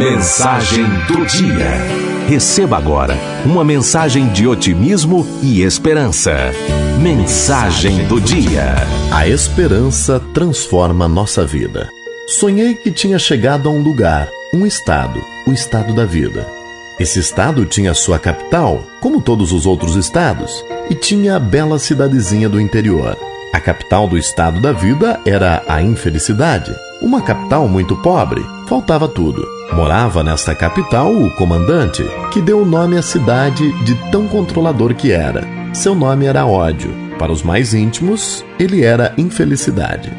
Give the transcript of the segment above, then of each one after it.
Mensagem do dia. Receba agora uma mensagem de otimismo e esperança. Mensagem do dia. A esperança transforma nossa vida. Sonhei que tinha chegado a um lugar, um estado, o estado da vida. Esse estado tinha sua capital, como todos os outros estados, e tinha a bela cidadezinha do interior. A capital do estado da vida era a infelicidade. Uma capital muito pobre, faltava tudo. Morava nesta capital o comandante, que deu o nome à cidade de tão controlador que era. Seu nome era ódio. Para os mais íntimos, ele era infelicidade.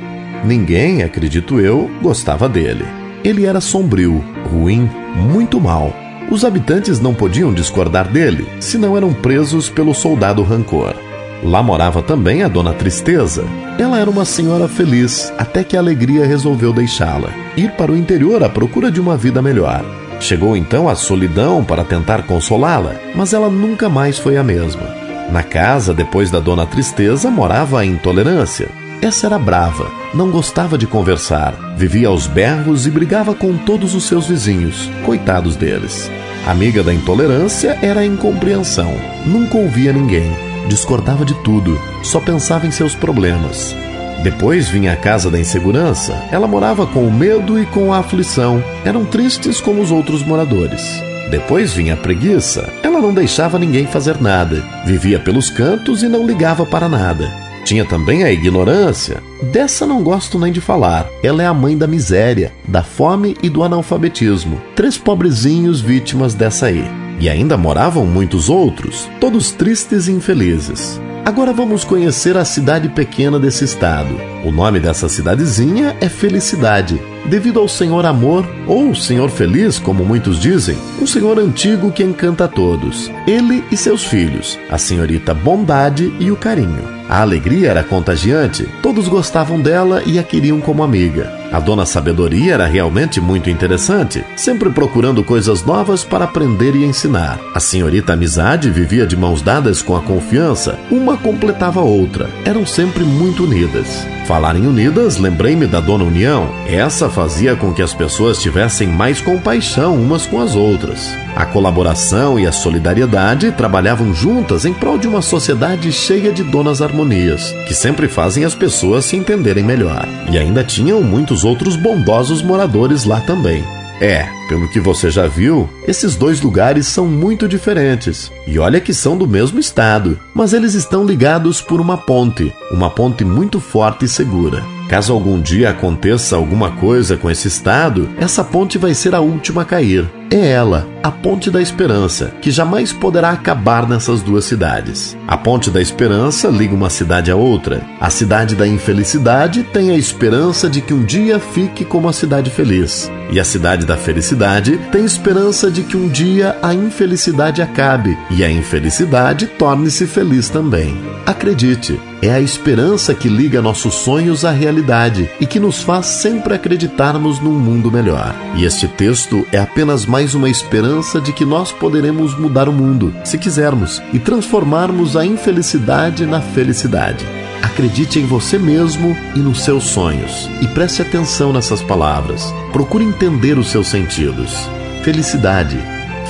Ninguém, acredito eu, gostava dele. Ele era sombrio, ruim, muito mal. Os habitantes não podiam discordar dele, senão eram presos pelo soldado rancor. Lá morava também a Dona Tristeza. Ela era uma senhora feliz, até que a alegria resolveu deixá-la, ir para o interior à procura de uma vida melhor. Chegou então a solidão para tentar consolá-la, mas ela nunca mais foi a mesma. Na casa, depois da Dona Tristeza, morava a intolerância. Essa era brava, não gostava de conversar, vivia aos berros e brigava com todos os seus vizinhos, coitados deles. Amiga da intolerância era a incompreensão, nunca ouvia ninguém discordava de tudo, só pensava em seus problemas. Depois vinha a casa da insegurança. Ela morava com o medo e com a aflição. Eram tristes como os outros moradores. Depois vinha a preguiça. Ela não deixava ninguém fazer nada. Vivia pelos cantos e não ligava para nada. Tinha também a ignorância. Dessa não gosto nem de falar. Ela é a mãe da miséria, da fome e do analfabetismo. Três pobrezinhos vítimas dessa aí. E ainda moravam muitos outros, todos tristes e infelizes. Agora vamos conhecer a cidade pequena desse estado. O nome dessa cidadezinha é Felicidade, devido ao Senhor Amor, ou Senhor Feliz, como muitos dizem, um Senhor antigo que encanta a todos, ele e seus filhos, a senhorita Bondade e o Carinho. A alegria era contagiante, todos gostavam dela e a queriam como amiga. A dona Sabedoria era realmente muito interessante, sempre procurando coisas novas para aprender e ensinar. A senhorita Amizade vivia de mãos dadas com a confiança, uma completava a outra, eram sempre muito unidas. Falar em unidas, lembrei-me da Dona União. Essa fazia com que as pessoas tivessem mais compaixão umas com as outras. A colaboração e a solidariedade trabalhavam juntas em prol de uma sociedade cheia de donas harmonias, que sempre fazem as pessoas se entenderem melhor. E ainda tinham muitos outros bondosos moradores lá também. É, pelo que você já viu, esses dois lugares são muito diferentes. E olha que são do mesmo estado, mas eles estão ligados por uma ponte, uma ponte muito forte e segura. Caso algum dia aconteça alguma coisa com esse estado, essa ponte vai ser a última a cair. É ela, a Ponte da Esperança, que jamais poderá acabar nessas duas cidades. A Ponte da Esperança liga uma cidade a outra. A cidade da infelicidade tem a esperança de que um dia fique como a cidade feliz. E a cidade da felicidade tem esperança de que um dia a infelicidade acabe e a infelicidade torne-se feliz também. Acredite, é a esperança que liga nossos sonhos à realidade e que nos faz sempre acreditarmos num mundo melhor. E este texto é apenas mais uma esperança de que nós poderemos mudar o mundo, se quisermos, e transformarmos a infelicidade na felicidade. Acredite em você mesmo e nos seus sonhos. E preste atenção nessas palavras. Procure entender os seus sentidos. Felicidade.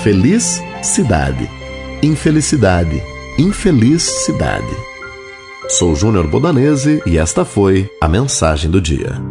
Feliz cidade. Infelicidade. Infeliz cidade. Sou Júnior Bodanese e esta foi a mensagem do dia.